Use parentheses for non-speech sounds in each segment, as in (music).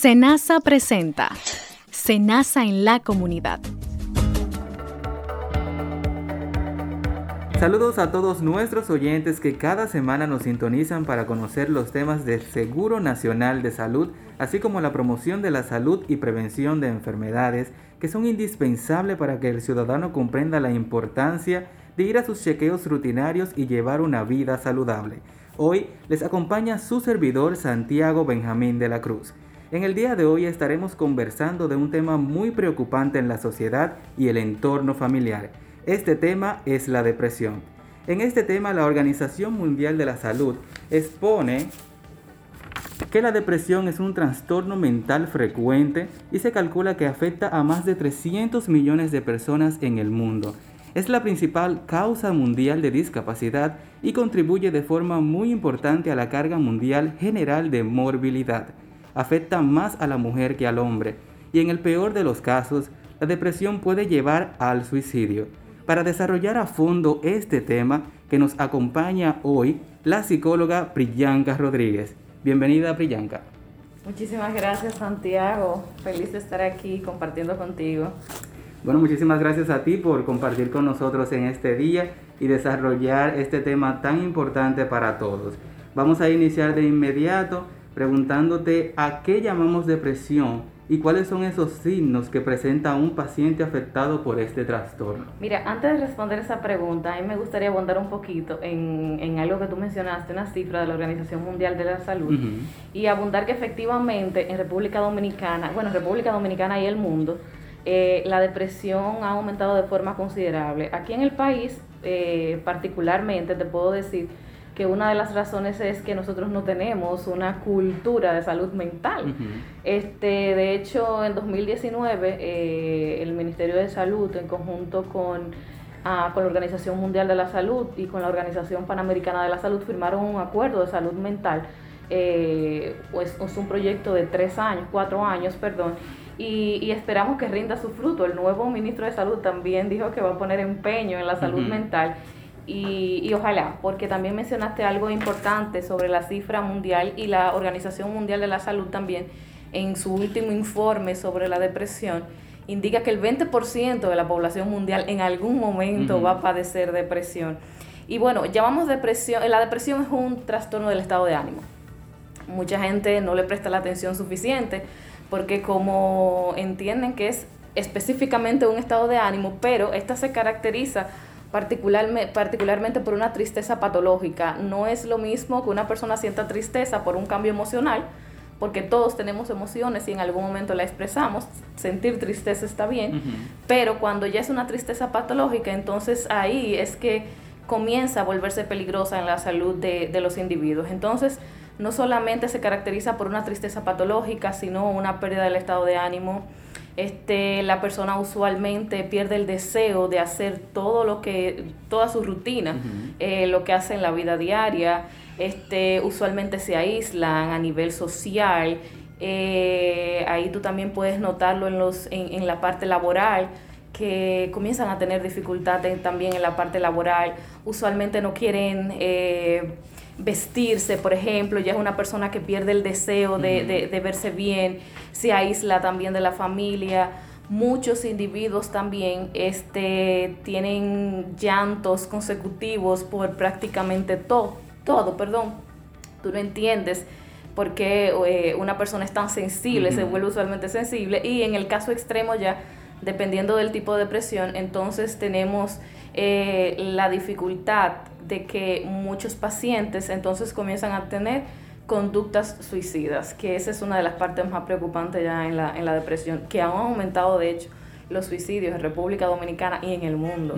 Senasa presenta Senasa en la comunidad. Saludos a todos nuestros oyentes que cada semana nos sintonizan para conocer los temas del Seguro Nacional de Salud, así como la promoción de la salud y prevención de enfermedades que son indispensables para que el ciudadano comprenda la importancia de ir a sus chequeos rutinarios y llevar una vida saludable. Hoy les acompaña su servidor Santiago Benjamín de la Cruz. En el día de hoy estaremos conversando de un tema muy preocupante en la sociedad y el entorno familiar. Este tema es la depresión. En este tema la Organización Mundial de la Salud expone que la depresión es un trastorno mental frecuente y se calcula que afecta a más de 300 millones de personas en el mundo es la principal causa mundial de discapacidad y contribuye de forma muy importante a la carga mundial general de morbilidad. Afecta más a la mujer que al hombre y en el peor de los casos, la depresión puede llevar al suicidio. Para desarrollar a fondo este tema que nos acompaña hoy, la psicóloga Priyanka Rodríguez. Bienvenida Priyanka. Muchísimas gracias Santiago, feliz de estar aquí compartiendo contigo. Bueno, muchísimas gracias a ti por compartir con nosotros en este día y desarrollar este tema tan importante para todos. Vamos a iniciar de inmediato preguntándote a qué llamamos depresión y cuáles son esos signos que presenta un paciente afectado por este trastorno. Mira, antes de responder esa pregunta, a mí me gustaría abundar un poquito en, en algo que tú mencionaste, una cifra de la Organización Mundial de la Salud, y abundar que efectivamente en República Dominicana, bueno, República Dominicana y el mundo, eh, la depresión ha aumentado de forma considerable. Aquí en el país, eh, particularmente, te puedo decir que una de las razones es que nosotros no tenemos una cultura de salud mental. este, de hecho, en 2019, eh, el Ministerio de Salud, en conjunto con, ah, con la Organización Mundial de la Salud y con la Organización Panamericana de la Salud, firmaron un acuerdo de salud mental. pues es un proyecto de tres años, cuatro años, perdón, y, esperamos que rinda su fruto. El nuevo ministro de Salud también dijo que va a poner empeño en la salud mental y, y, ojalá, porque también mencionaste algo importante sobre la cifra mundial y la Organización Mundial de la Salud también en su último informe sobre la depresión indica que el 20% de la población mundial en algún momento va a padecer depresión. Y bueno, llamamos depresión, la depresión es un trastorno del estado de ánimo. Mucha gente no le presta la atención suficiente porque como entienden que es específicamente un estado de ánimo, pero esta se caracteriza particularmente, particularmente por una tristeza patológica. No es lo mismo que una persona sienta tristeza por un cambio emocional, porque todos tenemos emociones y en algún momento la expresamos, sentir tristeza está bien, pero cuando ya es una tristeza patológica, entonces ahí es que comienza a volverse peligrosa en la salud de, de los individuos. Entonces, no solamente se caracteriza por una tristeza patológica, sino una pérdida del estado de ánimo. Este, la persona usualmente pierde el deseo de hacer todo lo que, toda su rutina, eh, lo que hace en la vida diaria. Este, usualmente se aíslan a nivel social. Eh, ahí tú también puedes notarlo en, los, en, en la parte laboral que comienzan a tener dificultades también en la parte laboral. Usualmente no quieren eh, vestirse, por ejemplo, ya es una persona que pierde el deseo de, verse bien, se aísla también de la familia. Muchos individuos también este, tienen llantos consecutivos por prácticamente todo, todo, perdón. Tú no entiendes por qué eh, una persona es tan sensible, se vuelve usualmente sensible y en el caso extremo ya, dependiendo del tipo de depresión, entonces tenemos eh, la dificultad de que muchos pacientes entonces comienzan a tener conductas suicidas, que esa es una de las partes más preocupantes ya en la, en la depresión, que han aumentado de hecho los suicidios en República Dominicana y en el mundo.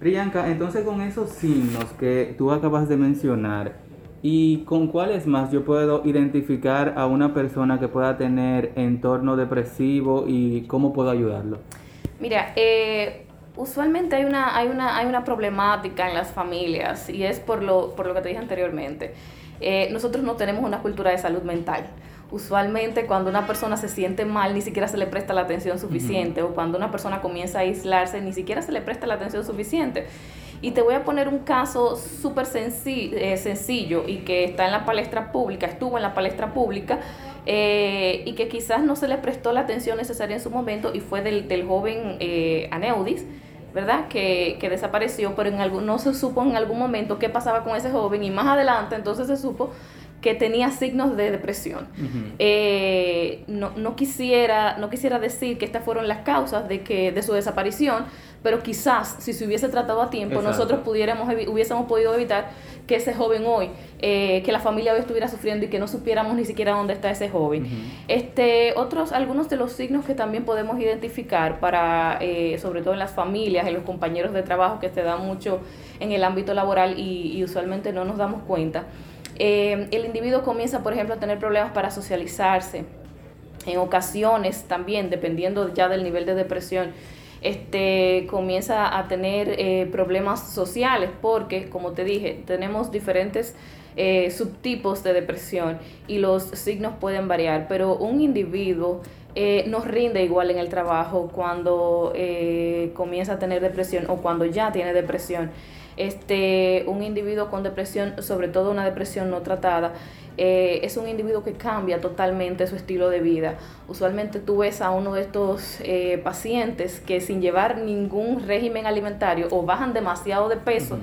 Priyanka, entonces con esos signos que tú acabas de mencionar, ¿y con cuáles más yo puedo identificar a una persona que pueda tener entorno depresivo y cómo puedo ayudarlo? Mira, eh, usualmente hay una, hay, una, hay una problemática en las familias y es por lo, por lo que te dije anteriormente. Eh, nosotros no tenemos una cultura de salud mental. Usualmente cuando una persona se siente mal ni siquiera se le presta la atención suficiente o cuando una persona comienza a aislarse ni siquiera se le presta la atención suficiente. Y te voy a poner un caso súper eh, sencillo y que está en la palestra pública, estuvo en la palestra pública eh, y que quizás no se le prestó la atención necesaria en su momento y fue del, del joven eh, Aneudis. ¿Verdad? Que, que, desapareció, pero en algún, no se supo en algún momento qué pasaba con ese joven y más adelante entonces se supo que tenía signos de depresión. Eh, no, no, quisiera, no quisiera decir que estas fueron las causas de, que, de su desaparición, pero quizás si se hubiese tratado a tiempo, nosotros pudiéramos, hubiésemos podido evitar que ese joven hoy, eh, que la familia hoy estuviera sufriendo y que no supiéramos ni siquiera dónde está ese joven. este, otros, algunos de los signos que también podemos identificar para, eh, sobre todo en las familias, en los compañeros de trabajo que se dan mucho en el ámbito laboral y, y usualmente no nos damos cuenta, eh, el individuo comienza, por ejemplo, a tener problemas para socializarse. En ocasiones también, dependiendo ya del nivel de depresión, este, comienza a tener eh, problemas sociales porque, como te dije, tenemos diferentes eh, subtipos de depresión y los signos pueden variar, pero un individuo eh, no rinde igual en el trabajo cuando comienza a tener depresión o cuando ya tiene depresión. Este, un individuo con depresión, sobre todo una depresión no tratada, eh, es un individuo que cambia totalmente su estilo de vida. Usualmente tú ves a uno de estos eh, pacientes que sin llevar ningún régimen alimentario o bajan demasiado de peso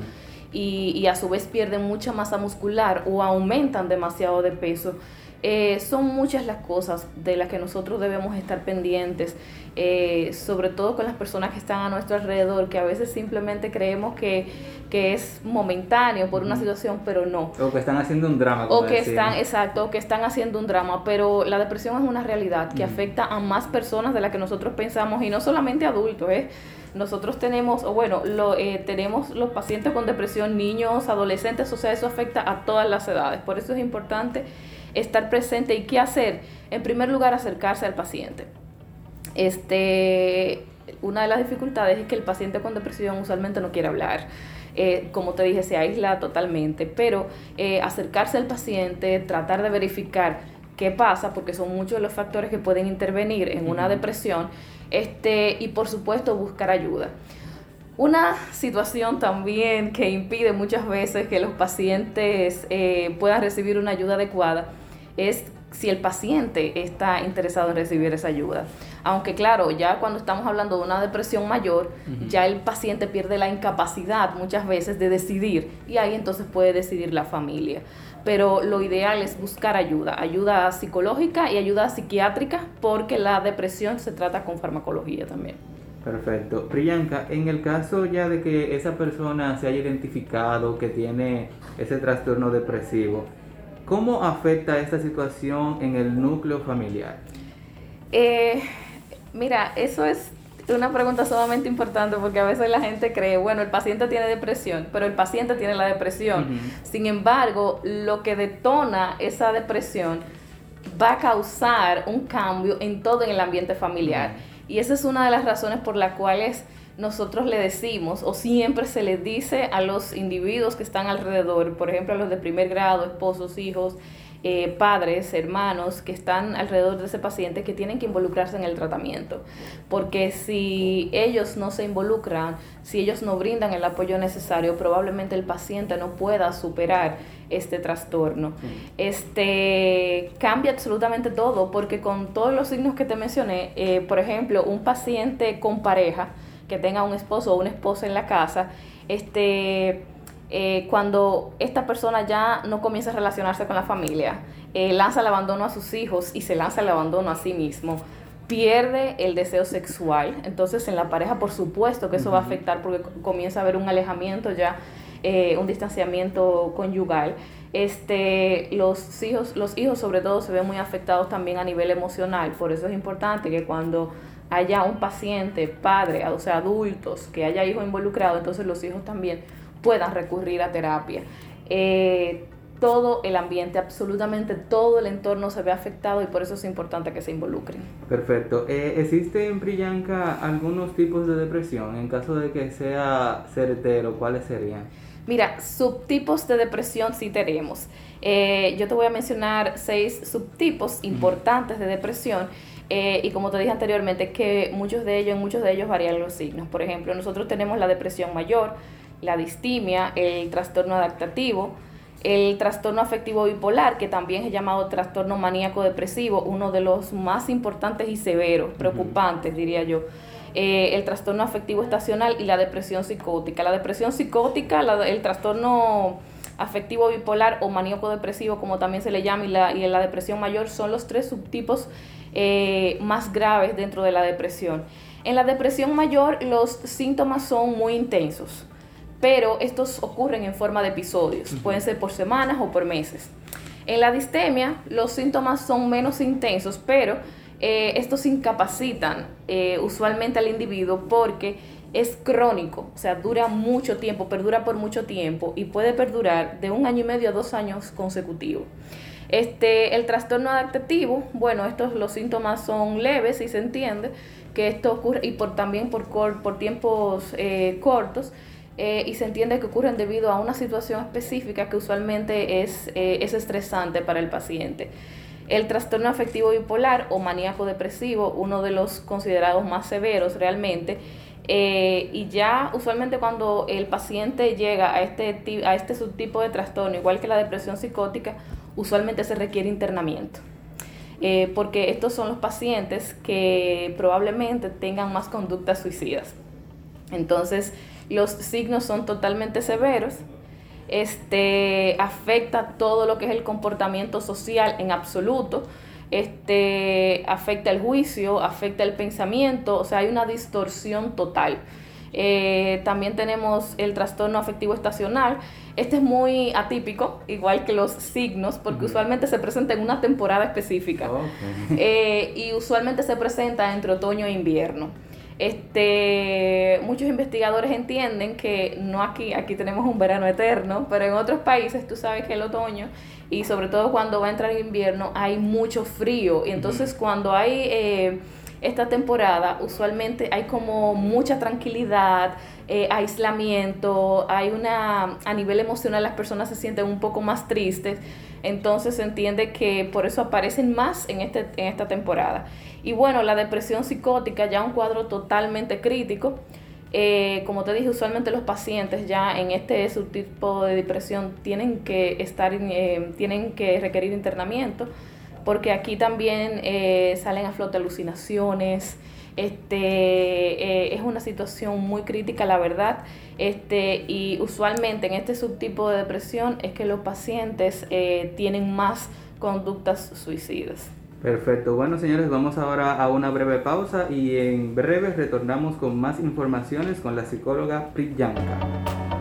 y, y a su vez pierden mucha masa muscular o aumentan demasiado de peso. Eh, son muchas las cosas de las que nosotros debemos estar pendientes, eh, sobre todo con las personas que están a nuestro alrededor, que a veces simplemente creemos que, que es momentáneo por una situación, pero no. O que están haciendo un drama. o que están, exacto, o que están haciendo un drama, pero la depresión es una realidad que afecta a más personas de las que nosotros pensamos y no solamente adultos, ¿eh? nosotros tenemos, o bueno, lo, tenemos los pacientes con depresión, niños, adolescentes, o sea, eso afecta a todas las edades. Por eso es importante estar presente y qué hacer. En primer lugar, acercarse al paciente. Este, una de las dificultades es que el paciente con depresión usualmente no quiere hablar. Eh, como te dije, se aísla totalmente, pero eh, acercarse al paciente, tratar de verificar qué pasa, porque son muchos los factores que pueden intervenir en una depresión, este, y por supuesto buscar ayuda. Una situación también que impide muchas veces que los pacientes eh, puedan recibir una ayuda adecuada es si el paciente está interesado en recibir esa ayuda. Aunque claro, ya cuando estamos hablando de una depresión mayor, ya el paciente pierde la incapacidad muchas veces de decidir y ahí entonces puede decidir la familia. Pero lo ideal es buscar ayuda, ayuda psicológica y ayuda psiquiátrica porque la depresión se trata con farmacología también. Perfecto. Priyanka, en el caso ya de que esa persona se haya identificado que tiene ese trastorno depresivo, ¿Cómo afecta esta situación en el núcleo familiar? Eh, mira, eso es una pregunta sumamente importante porque a veces la gente cree, bueno, el paciente tiene depresión, pero el paciente tiene la depresión. Sin embargo, lo que detona esa depresión va a causar un cambio en todo en el ambiente familiar. Y esa es una de las razones por las cuales nosotros le decimos o siempre se les dice a los individuos que están alrededor, por ejemplo a los de primer grado, esposos, hijos, eh, padres, hermanos que están alrededor de ese paciente que tienen que involucrarse en el tratamiento. Porque si ellos no se involucran, si ellos no brindan el apoyo necesario, probablemente el paciente no pueda superar este trastorno. Este cambia absolutamente todo porque con todos los signos que te mencioné, eh, por ejemplo, un paciente con pareja, que tenga un esposo o una esposa en la casa, este, eh, cuando esta persona ya no comienza a relacionarse con la familia, eh, lanza el abandono a sus hijos y se lanza el abandono a sí mismo, pierde el deseo sexual. Entonces en la pareja por supuesto que eso va a afectar porque comienza a haber un alejamiento ya, eh, un distanciamiento conyugal. Este, los hijos, los hijos sobre todo se ven muy afectados también a nivel emocional. Por eso es importante que cuando haya un paciente, padre, o sea, adultos, que haya hijos involucrados, entonces los hijos también puedan recurrir a terapia. Eh, todo el ambiente, absolutamente todo el entorno se ve afectado y por eso es importante que se involucren. Perfecto. Eh, ¿Existe en Priyanka algunos tipos de depresión? En caso de que sea certero, ¿cuáles serían? Mira, subtipos de depresión sí tenemos. Eh, yo te voy a mencionar seis subtipos importantes de depresión eh, y como te dije anteriormente, que muchos de ellos, muchos de ellos varían los signos. Por ejemplo, nosotros tenemos la depresión mayor, la distimia, el trastorno adaptativo, el trastorno afectivo bipolar, que también es llamado trastorno maníaco depresivo, uno de los más importantes y severos, preocupantes, diría yo. Eh, el trastorno afectivo estacional y la depresión psicótica. La depresión psicótica, el trastorno afectivo bipolar o maníaco depresivo, como también se le llama, y la, y la depresión mayor son los tres subtipos eh, más graves dentro de la depresión. En la depresión mayor los síntomas son muy intensos, pero estos ocurren en forma de episodios, pueden ser por semanas o por meses. En la distemia los síntomas son menos intensos, pero eh, estos incapacitan eh, usualmente al individuo porque es crónico, o sea, dura mucho tiempo, perdura por mucho tiempo y puede perdurar de un año y medio a dos años consecutivos. Este, el trastorno adaptativo, bueno, estos los síntomas son leves y se entiende que esto ocurre y por también por, por tiempos eh, cortos eh, y se entiende que ocurren debido a una situación específica que usualmente es, eh, es estresante para el paciente. El trastorno afectivo bipolar o maníaco depresivo, uno de los considerados más severos realmente, y ya usualmente cuando el paciente llega a este, a este subtipo de trastorno, igual que la depresión psicótica, usualmente se requiere internamiento. Eh, porque estos son los pacientes que probablemente tengan más conductas suicidas. Entonces, los signos son totalmente severos. Este afecta todo lo que es el comportamiento social en absoluto este, afecta el juicio, afecta el pensamiento, o sea, hay una distorsión total. Eh, también tenemos el trastorno afectivo estacional. Este es muy atípico, igual que los signos, porque usualmente se presenta en una temporada específica. (laughs) Eh, y usualmente se presenta entre otoño e invierno. Este, muchos investigadores entienden que no aquí, aquí tenemos un verano eterno, pero en otros países tú sabes que el otoño y sobre todo cuando va a entrar el invierno hay mucho frío y entonces cuando hay eh, esta temporada usualmente hay como mucha tranquilidad, eh, aislamiento, hay una, a nivel emocional las personas se sienten un poco más tristes, entonces se entiende que por eso aparecen más en, este, en esta temporada. Y bueno, la depresión psicótica ya un cuadro totalmente crítico. Eh, como te dije, usualmente los pacientes ya en este subtipo de depresión tienen que estar, eh, tienen que requerir internamiento, porque aquí también eh, salen a flote alucinaciones. Este, es una situación muy crítica, la verdad. Este, y usualmente en este subtipo de depresión es que los pacientes tienen más conductas suicidas. Perfecto. Bueno, señores, vamos ahora a una breve pausa y en breve retornamos con más informaciones con la psicóloga Priyanka.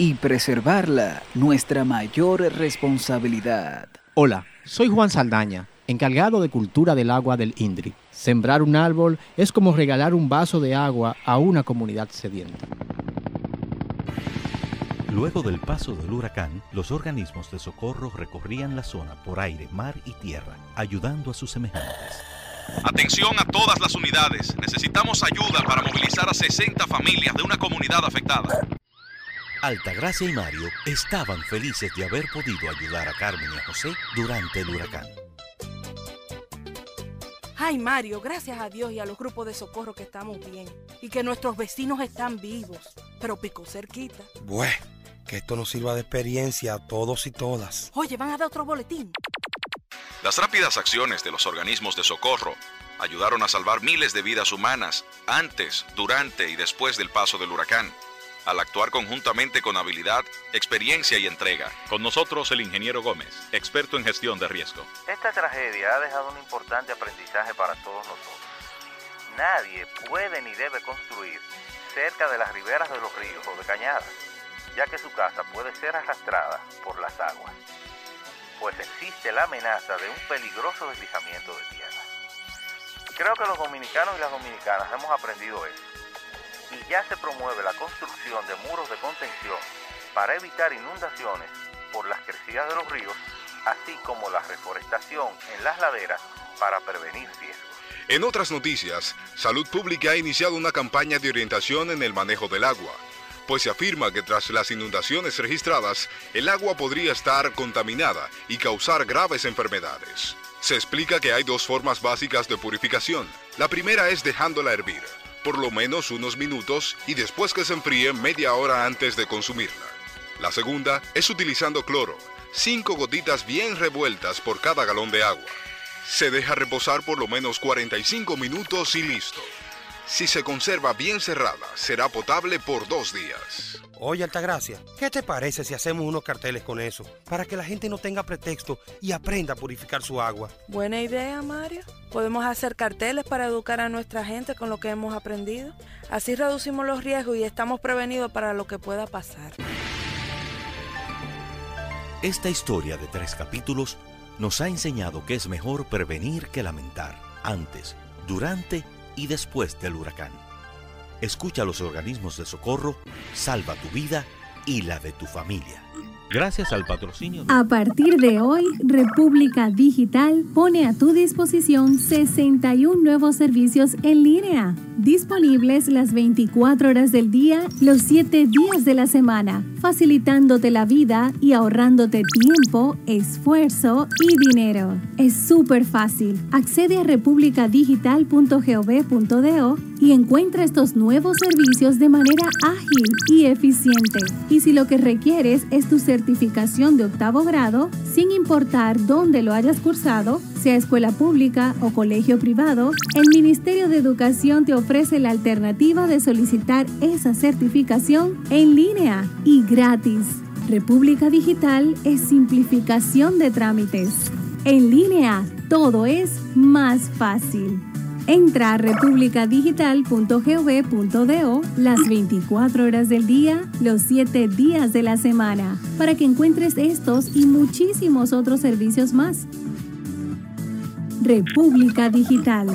y preservarla nuestra mayor responsabilidad. Hola, soy Juan Saldaña, encargado de cultura del agua del INDRI. Sembrar un árbol es como regalar un vaso de agua a una comunidad sedienta. Luego del paso del huracán, los organismos de socorro recorrían la zona por aire, mar y tierra, ayudando a sus semejantes. Atención a todas las unidades. Necesitamos ayuda para movilizar a 60 familias de una comunidad afectada. Altagracia y Mario estaban felices de haber podido ayudar a Carmen y a José durante el huracán. Ay, Mario, gracias a Dios y a los grupos de socorro que estamos bien y que nuestros vecinos están vivos, pero pico cerquita. Bueno, que esto nos sirva de experiencia a todos y todas. Oye, van a dar otro boletín. Las rápidas acciones de los organismos de socorro ayudaron a salvar miles de vidas humanas antes, durante y después del paso del huracán al actuar conjuntamente con habilidad, experiencia y entrega. Con nosotros el ingeniero Gómez, experto en gestión de riesgo. Esta tragedia ha dejado un importante aprendizaje para todos nosotros. Nadie puede ni debe construir cerca de las riberas de los ríos o de cañadas, ya que su casa puede ser arrastrada por las aguas, pues existe la amenaza de un peligroso deslizamiento de tierra. Creo que los dominicanos y las dominicanas hemos aprendido eso y ya se promueve la construcción de muros de contención para evitar inundaciones por las crecidas de los ríos, así como la reforestación en las laderas para prevenir riesgos. En otras noticias, Salud Pública ha iniciado una campaña de orientación en el manejo del agua, pues se afirma que tras las inundaciones registradas, el agua podría estar contaminada y causar graves enfermedades. Se explica que hay dos formas básicas de purificación. La primera es dejándola hervir, por lo menos unos minutos y después que se enfríe media hora antes de consumirla. La segunda es utilizando cloro, cinco gotitas bien revueltas por cada galón de agua. Se deja reposar por lo menos 45 minutos y listo. Si se conserva bien cerrada, será potable por dos días. Oye, Altagracia, ¿qué te parece si hacemos unos carteles con eso? Para que la gente no tenga pretexto y aprenda a purificar su agua. Buena idea, Mario. Podemos hacer carteles para educar a nuestra gente con lo que hemos aprendido. Así reducimos los riesgos y estamos prevenidos para lo que pueda pasar. Esta historia de tres capítulos nos ha enseñado que es mejor prevenir que lamentar, antes, durante y después del huracán. Escucha a los organismos de socorro, salva tu vida y la de tu familia. Gracias al patrocinio. A partir de hoy, República Digital pone a tu disposición 61 nuevos servicios en línea, disponibles las 24 horas del día, los 7 días de la semana, facilitándote la vida y ahorrándote tiempo, esfuerzo y dinero. Es súper fácil. Accede a republicadigital.gov.do y encuentra estos nuevos servicios de manera ágil y eficiente. Y si lo que requieres es tu certificación de octavo grado, sin importar dónde lo hayas cursado, sea escuela pública o colegio privado, el Ministerio de Educación te ofrece la alternativa de solicitar esa certificación en línea y gratis. República Digital es simplificación de trámites. En línea, todo es más fácil. Entra a republicadigital.gov.do las 24 horas del día, los 7 días de la semana, para que encuentres estos y muchísimos otros servicios más. República Digital.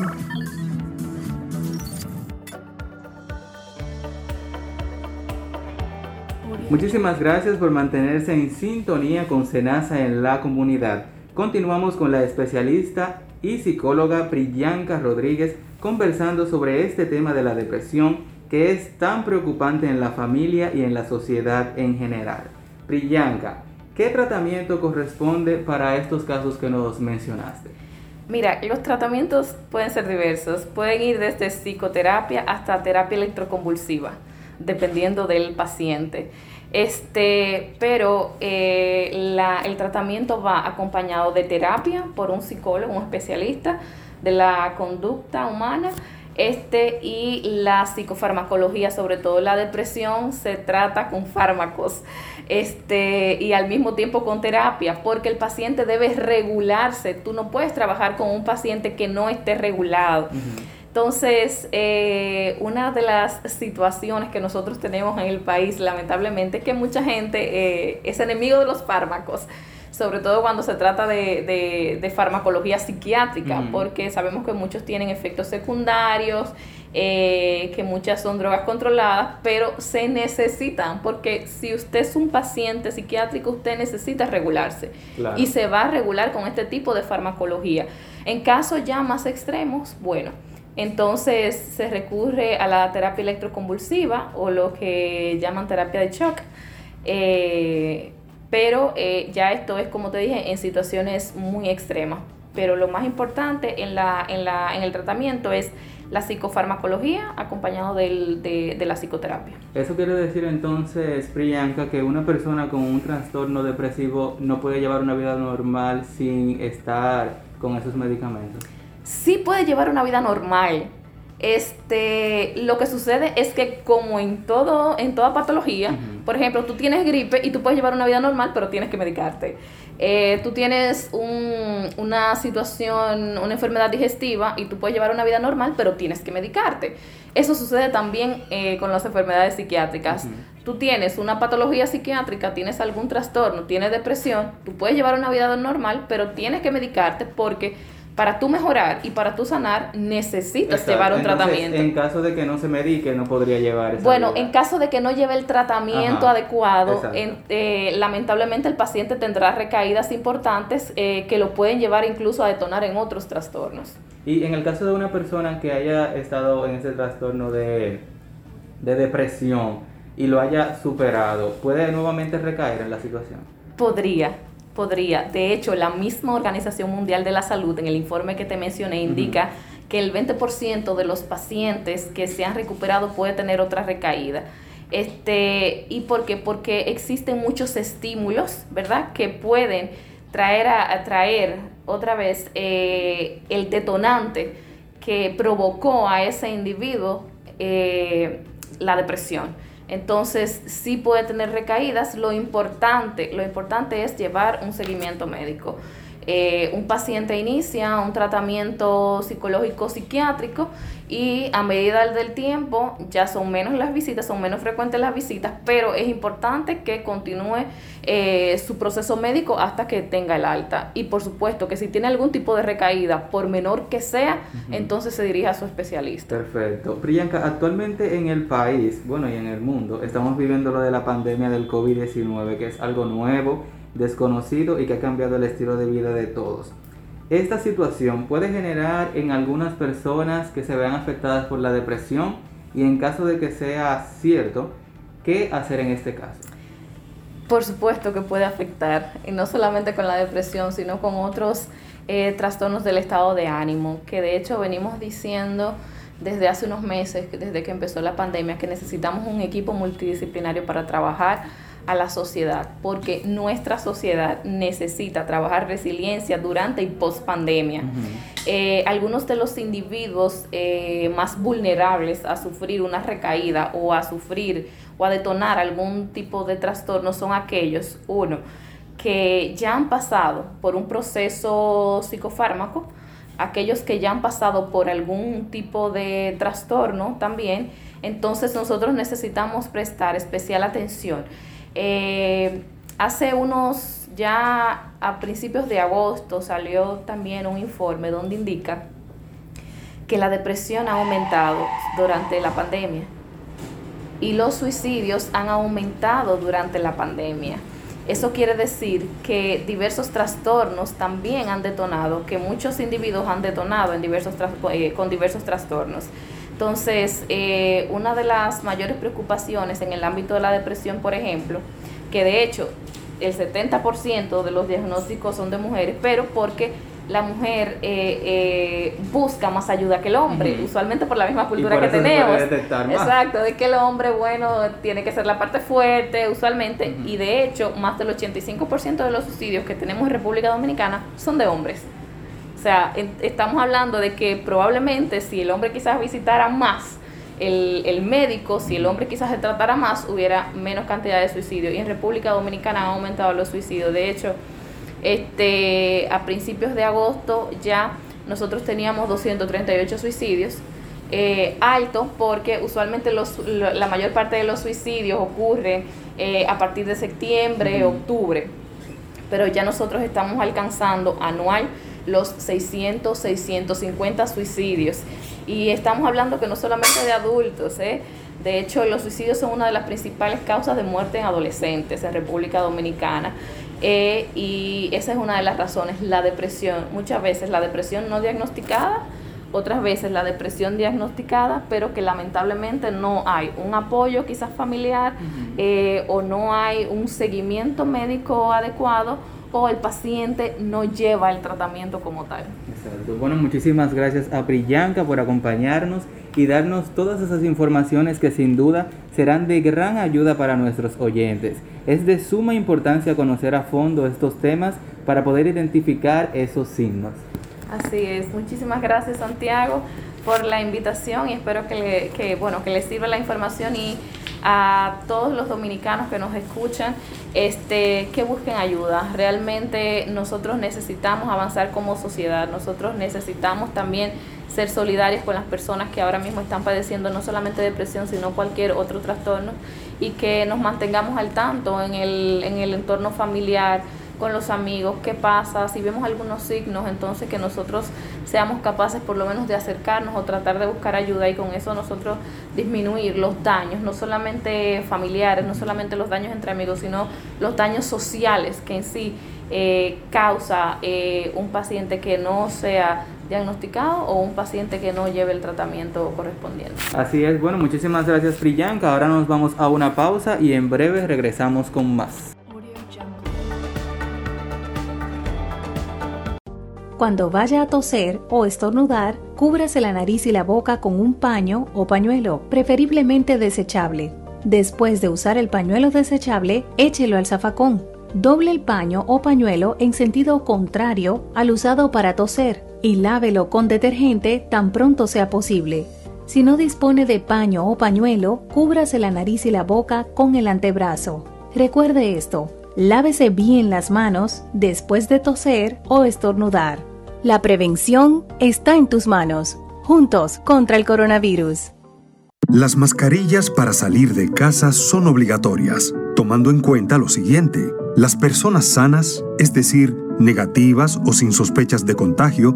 Muchísimas gracias por mantenerse en sintonía con Senasa en la comunidad. Continuamos con la especialista y psicóloga Priyanka Rodríguez conversando sobre este tema de la depresión que es tan preocupante en la familia y en la sociedad en general. Priyanka, ¿qué tratamiento corresponde para estos casos que nos mencionaste? Mira, los tratamientos pueden ser diversos, pueden ir desde psicoterapia hasta terapia electroconvulsiva, dependiendo del paciente. Este, pero eh, la, el tratamiento va acompañado de terapia por un psicólogo, un especialista de la conducta humana, este, y la psicofarmacología, sobre todo la depresión, se trata con fármacos este, y al mismo tiempo con terapia, porque el paciente debe regularse. Tú no puedes trabajar con un paciente que no esté regulado. Entonces, eh, una de las situaciones que nosotros tenemos en el país, lamentablemente, es que mucha gente eh, es enemigo de los fármacos, sobre todo cuando se trata de, de, farmacología psiquiátrica, porque sabemos que muchos tienen efectos secundarios, eh, que muchas son drogas controladas, pero se necesitan, porque si usted es un paciente psiquiátrico, usted necesita regularse. Y se va a regular con este tipo de farmacología. En casos ya más extremos, bueno, entonces se recurre a la terapia electroconvulsiva o lo que llaman terapia de shock. Eh, pero eh, ya esto es, como te dije, en situaciones muy extremas. Pero lo más importante en, la, en, la, en el tratamiento es la psicofarmacología acompañado del, de, de, la psicoterapia. Eso quiere decir entonces, Priyanka, que una persona con un trastorno depresivo no puede llevar una vida normal sin estar con esos medicamentos sí puede llevar una vida normal. Este, lo que sucede es que como en todo, en toda patología, por ejemplo, tú tienes gripe y tú puedes llevar una vida normal, pero tienes que medicarte. Eh, tú tienes un, una situación, una enfermedad digestiva y tú puedes llevar una vida normal, pero tienes que medicarte. Eso sucede también eh, con las enfermedades psiquiátricas. Tú tienes una patología psiquiátrica, tienes algún trastorno, tienes depresión, tú puedes llevar una vida normal, pero tienes que medicarte porque para tú mejorar y para tú sanar necesitas Exacto. llevar un Entonces, tratamiento. En caso de que no se medique, no podría llevar esa Bueno, vida. en caso de que no lleve el tratamiento Ajá, adecuado, en- eh, lamentablemente el paciente tendrá recaídas importantes eh, que lo pueden llevar incluso a detonar en otros trastornos. Y en el caso de una persona que haya estado en ese trastorno de, de depresión y lo haya superado, ¿puede nuevamente recaer en la situación? Podría, podría. De hecho, la misma Organización Mundial de la Salud, en el informe que te mencioné, indica que el 20% de los pacientes que se han recuperado puede tener otra recaída. Este, ¿Y por qué? Porque existen muchos estímulos, ¿verdad? Que pueden traer, a, a traer otra vez eh, el detonante que provocó a ese individuo eh, la depresión. Entonces, sí puede tener recaídas. Lo importante, lo importante es llevar un seguimiento médico. Eh, un paciente inicia un tratamiento psicológico psiquiátrico y a medida del tiempo ya son menos las visitas, son menos frecuentes las visitas, pero es importante que continúe eh, su proceso médico hasta que tenga el alta. Y por supuesto que si tiene algún tipo de recaída, por menor que sea, entonces se dirige a su especialista. Perfecto. Priyanka, actualmente en el país, bueno, y en el mundo, estamos viviendo lo de la pandemia del COVID-19, que es algo nuevo, desconocido y que ha cambiado el estilo de vida de todos. Esta situación puede generar en algunas personas que se vean afectadas por la depresión y en caso de que sea cierto, ¿qué hacer en este caso? Por supuesto que puede afectar, y no solamente con la depresión, sino con otros eh, trastornos del estado de ánimo, que de hecho venimos diciendo desde hace unos meses, desde que empezó la pandemia, que necesitamos un equipo multidisciplinario para trabajar a la sociedad, porque nuestra sociedad necesita trabajar resiliencia durante y post pandemia. Eh, algunos de los individuos eh, más vulnerables a sufrir una recaída o a sufrir o a detonar algún tipo de trastorno son aquellos, uno, que ya han pasado por un proceso psicofármaco, aquellos que ya han pasado por algún tipo de trastorno también, entonces nosotros necesitamos prestar especial atención. Eh, hace unos, ya a principios de agosto salió también un informe donde indica que la depresión ha aumentado durante la pandemia y los suicidios han aumentado durante la pandemia. Eso quiere decir que diversos trastornos también han detonado, que muchos individuos han detonado en diversos eh, con diversos trastornos. Entonces, eh, una de las mayores preocupaciones en el ámbito de la depresión, por ejemplo, que de hecho el 70% de los diagnósticos son de mujeres, pero porque la mujer eh, eh, busca más ayuda que el hombre, usualmente por la misma cultura por que eso se puede tenemos. más. Exacto, de que el hombre, bueno, tiene que ser la parte fuerte usualmente, y de hecho, más del 85% de los suicidios que tenemos en República Dominicana son de hombres. O sea, estamos hablando de que probablemente si el hombre quizás visitara más el, el médico, si el hombre quizás se tratara más, hubiera menos cantidad de suicidios. Y en República Dominicana han aumentado los suicidios. De hecho, este, a principios de agosto ya nosotros teníamos 238 suicidios. eh, alto porque usualmente los, la mayor parte de los suicidios ocurren eh, a partir de septiembre, octubre pero ya nosotros estamos alcanzando anual los 600, 650 suicidios. Y estamos hablando que no solamente de adultos, ¿eh? de hecho los suicidios son una de las principales causas de muerte en adolescentes en República Dominicana. Eh, y esa es una de las razones, la depresión. Muchas veces la depresión no diagnosticada, otras veces la depresión diagnosticada, pero que lamentablemente no hay un apoyo quizás familiar eh, o no hay un seguimiento médico adecuado o el paciente no lleva el tratamiento como tal. Exacto. Bueno, muchísimas gracias a Priyanka por acompañarnos y darnos todas esas informaciones que sin duda serán de gran ayuda para nuestros oyentes. Es de suma importancia conocer a fondo estos temas para poder identificar esos signos. Así es, muchísimas gracias Santiago por la invitación y espero que, le, que, bueno, que les sirva la información y a todos los dominicanos que nos escuchan este, que busquen ayuda. Realmente nosotros necesitamos avanzar como sociedad, nosotros necesitamos también ser solidarios con las personas que ahora mismo están padeciendo no solamente depresión, sino cualquier otro trastorno y que nos mantengamos al tanto en el, en el entorno familiar con los amigos, qué pasa, si vemos algunos signos, entonces que nosotros seamos capaces por lo menos de acercarnos o tratar de buscar ayuda y con eso nosotros disminuir los daños, no solamente familiares, no solamente los daños entre amigos, sino los daños sociales que en sí eh, causa eh, un paciente que no sea diagnosticado o un paciente que no lleve el tratamiento correspondiente. Así es, bueno, muchísimas gracias Priyanka. Ahora nos vamos a una pausa y en breve regresamos con más. Cuando vaya a toser o estornudar, cúbrase la nariz y la boca con un paño o pañuelo, preferiblemente desechable. Después de usar el pañuelo desechable, échelo al zafacón. Doble el paño o pañuelo en sentido contrario al usado para toser y lávelo con detergente tan pronto sea posible. Si no dispone de paño o pañuelo, cúbrase la nariz y la boca con el antebrazo. Recuerde esto, lávese bien las manos después de toser o estornudar. La prevención está en tus manos. Juntos contra el coronavirus. Las mascarillas para salir de casa son obligatorias, tomando en cuenta lo siguiente. Las personas sanas, es decir, negativas o sin sospechas de contagio,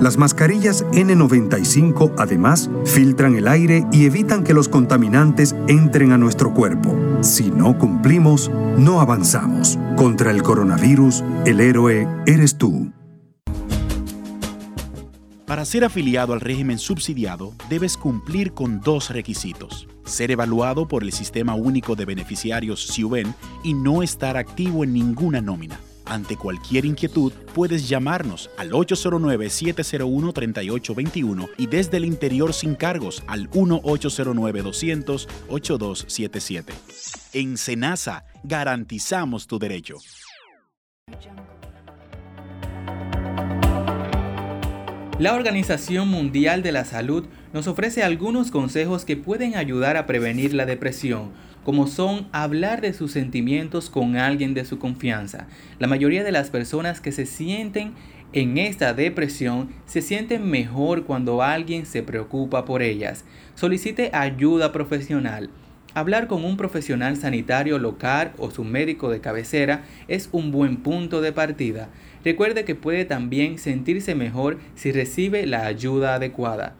Las mascarillas N95 además filtran el aire y evitan que los contaminantes entren a nuestro cuerpo. Si no cumplimos, no avanzamos. Contra el coronavirus, el héroe eres tú. Para ser afiliado al régimen subsidiado, debes cumplir con dos requisitos. Ser evaluado por el Sistema Único de Beneficiarios SIUBEN y no estar activo en ninguna nómina. Ante cualquier inquietud, puedes llamarnos al 809-701-3821 y desde el interior sin cargos al 1-809-200-8277. En Senasa, garantizamos tu derecho. La Organización Mundial de la Salud nos ofrece algunos consejos que pueden ayudar a prevenir la depresión como son hablar de sus sentimientos con alguien de su confianza. La mayoría de las personas que se sienten en esta depresión se sienten mejor cuando alguien se preocupa por ellas. Solicite ayuda profesional. Hablar con un profesional sanitario local o su médico de cabecera es un buen punto de partida. Recuerde que puede también sentirse mejor si recibe la ayuda adecuada.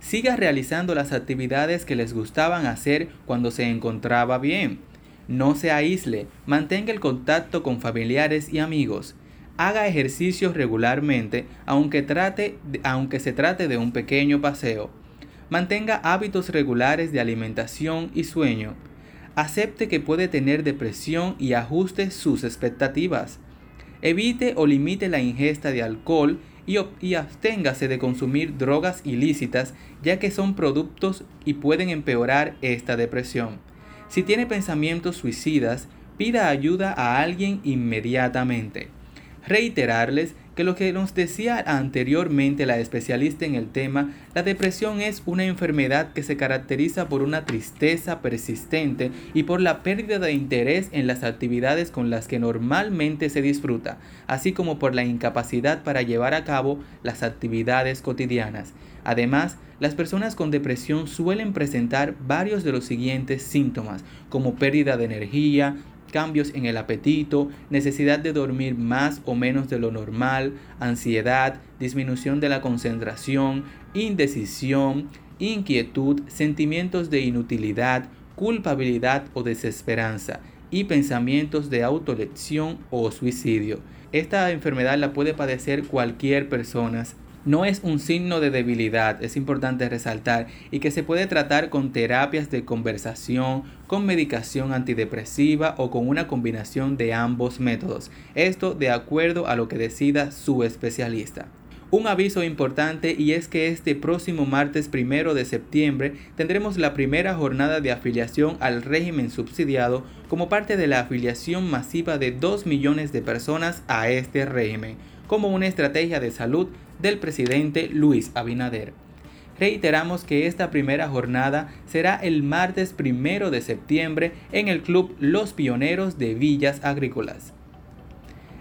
Siga realizando las actividades que les gustaban hacer cuando se encontraba bien. No se aísle, mantenga el contacto con familiares y amigos. Haga ejercicios regularmente, aunque, trate, aunque se trate de un pequeño paseo. Mantenga hábitos regulares de alimentación y sueño. Acepte que puede tener depresión y ajuste sus expectativas. Evite o limite la ingesta de alcohol y, absténgase de consumir drogas ilícitas ya que son productos y pueden empeorar esta depresión. Si tiene pensamientos suicidas, pida ayuda a alguien inmediatamente. Reiterarles que lo que nos decía anteriormente la especialista en el tema, la depresión es una enfermedad que se caracteriza por una tristeza persistente y por la pérdida de interés en las actividades con las que normalmente se disfruta, así como por la incapacidad para llevar a cabo las actividades cotidianas. Además, las personas con depresión suelen presentar varios de los siguientes síntomas, como pérdida de energía, cambios en el apetito, necesidad de dormir más o menos de lo normal, ansiedad, disminución de la concentración, indecisión, inquietud, sentimientos de inutilidad, culpabilidad o desesperanza y pensamientos de autolección o suicidio. Esta enfermedad la puede padecer cualquier persona no es un signo de debilidad, es importante resaltar, y que se puede tratar con terapias de conversación, con medicación antidepresiva o con una combinación de ambos métodos. Esto de acuerdo a lo que decida su especialista. Un aviso importante y es que este próximo martes primero de septiembre tendremos la primera jornada de afiliación al régimen subsidiado como parte de la afiliación masiva de 2 millones de personas a este régimen, como una estrategia de salud del presidente Luis Abinader. reiteramos que esta primera jornada será el martes primero de septiembre en el Club Los Pioneros de Villas Agrícolas.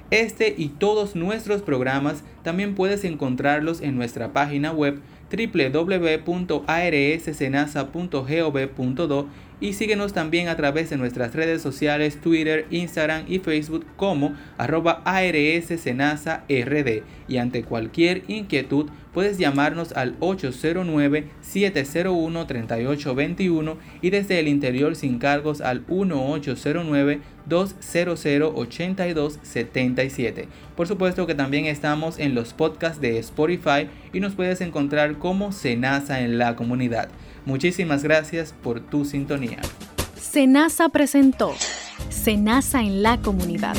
Este y todos nuestros programas también puedes encontrarlos en nuestra página web www.arssenasa.gov.do y síguenos también a través de nuestras redes sociales Twitter, Instagram y Facebook como arroba ARSSenasa.rd y ante cualquier inquietud puedes llamarnos al 809-701-3821 y desde el interior sin cargos al 1809-200-8277. Por supuesto que también estamos en los podcasts de Spotify y nos puedes encontrar como Senasa en la comunidad. Muchísimas gracias por tu sintonía. Senasa presentó Senasa en la comunidad